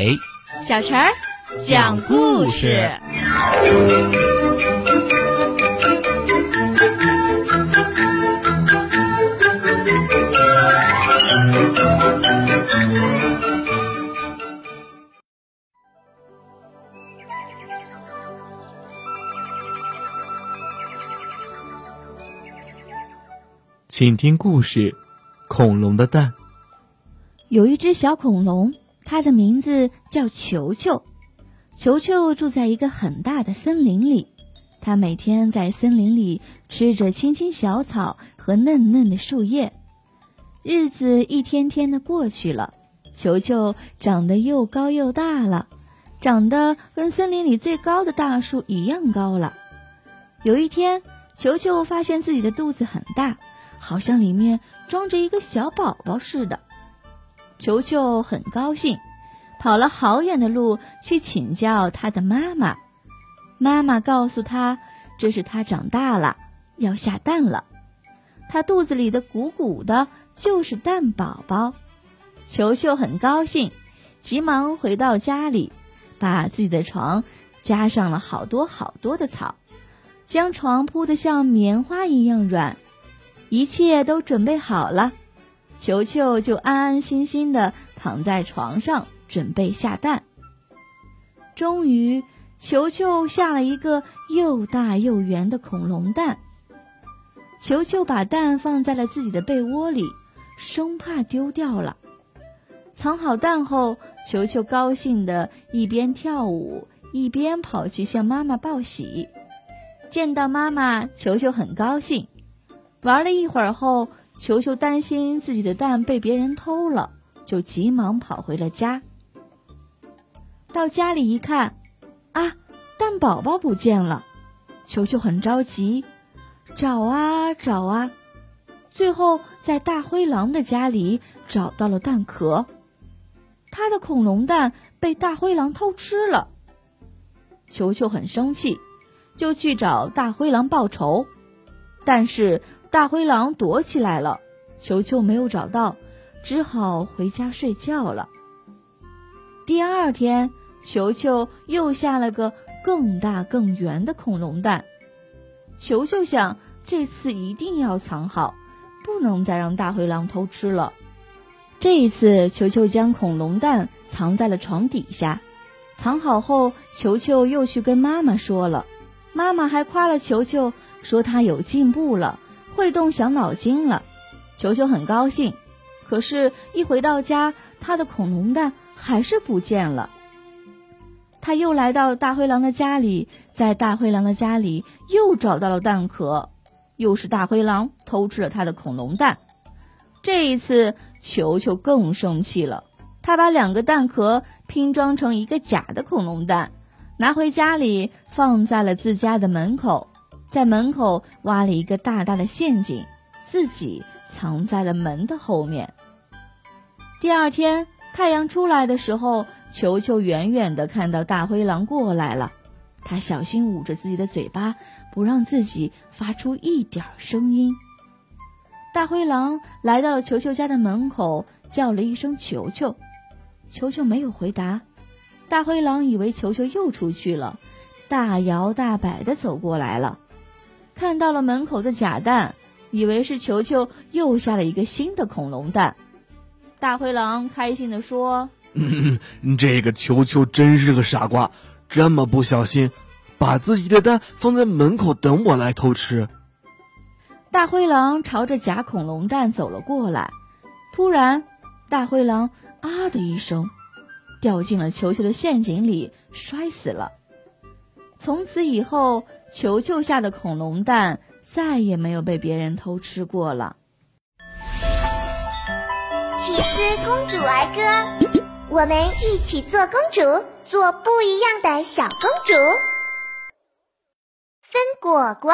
伟、小陈儿讲故事。请听故事：恐龙的蛋。有一只小恐龙，它的名字叫球球。球球住在一个很大的森林里，它每天在森林里吃着青青小草和嫩嫩的树叶。日子一天天的过去了，球球长得又高又大了，长得跟森林里最高的大树一样高了。有一天，球球发现自己的肚子很大。好像里面装着一个小宝宝似的，球球很高兴，跑了好远的路去请教他的妈妈。妈妈告诉他，这是他长大了要下蛋了，他肚子里的鼓鼓的就是蛋宝宝。球球很高兴，急忙回到家里，把自己的床加上了好多好多的草，将床铺得像棉花一样软。一切都准备好了，球球就安安心心的躺在床上，准备下蛋。终于，球球下了一个又大又圆的恐龙蛋。球球把蛋放在了自己的被窝里，生怕丢掉了。藏好蛋后，球球高兴的一边跳舞，一边跑去向妈妈报喜。见到妈妈，球球很高兴。玩了一会儿后，球球担心自己的蛋被别人偷了，就急忙跑回了家。到家里一看，啊，蛋宝宝不见了！球球很着急，找啊找啊，最后在大灰狼的家里找到了蛋壳。他的恐龙蛋被大灰狼偷吃了，球球很生气，就去找大灰狼报仇，但是。大灰狼躲起来了，球球没有找到，只好回家睡觉了。第二天，球球又下了个更大更圆的恐龙蛋。球球想，这次一定要藏好，不能再让大灰狼偷吃了。这一次，球球将恐龙蛋藏在了床底下。藏好后，球球又去跟妈妈说了，妈妈还夸了球球，说他有进步了。会动小脑筋了，球球很高兴。可是，一回到家，他的恐龙蛋还是不见了。他又来到大灰狼的家里，在大灰狼的家里又找到了蛋壳，又是大灰狼偷吃了他的恐龙蛋。这一次，球球更生气了，他把两个蛋壳拼装成一个假的恐龙蛋，拿回家里放在了自家的门口。在门口挖了一个大大的陷阱，自己藏在了门的后面。第二天太阳出来的时候，球球远远的看到大灰狼过来了，他小心捂着自己的嘴巴，不让自己发出一点声音。大灰狼来到了球球家的门口，叫了一声“球球”，球球没有回答。大灰狼以为球球又出去了，大摇大摆的走过来了。看到了门口的假蛋，以为是球球又下了一个新的恐龙蛋。大灰狼开心的说：“ 这个球球真是个傻瓜，这么不小心，把自己的蛋放在门口等我来偷吃。”大灰狼朝着假恐龙蛋走了过来，突然，大灰狼啊的一声，掉进了球球的陷阱里，摔死了。从此以后，球球下的恐龙蛋再也没有被别人偷吃过了。奇思公主儿歌，我们一起做公主，做不一样的小公主。分果果。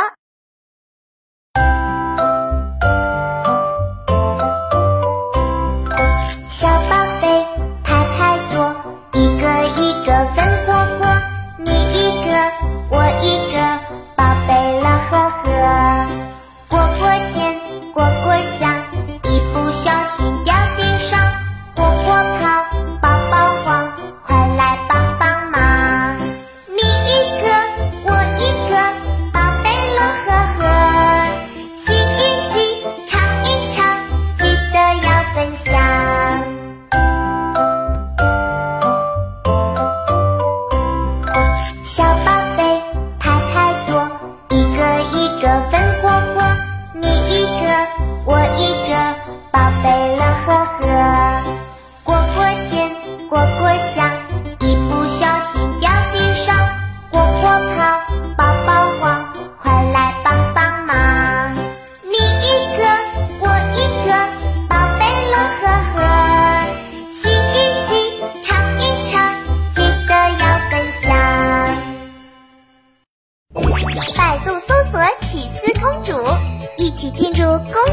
宝贝。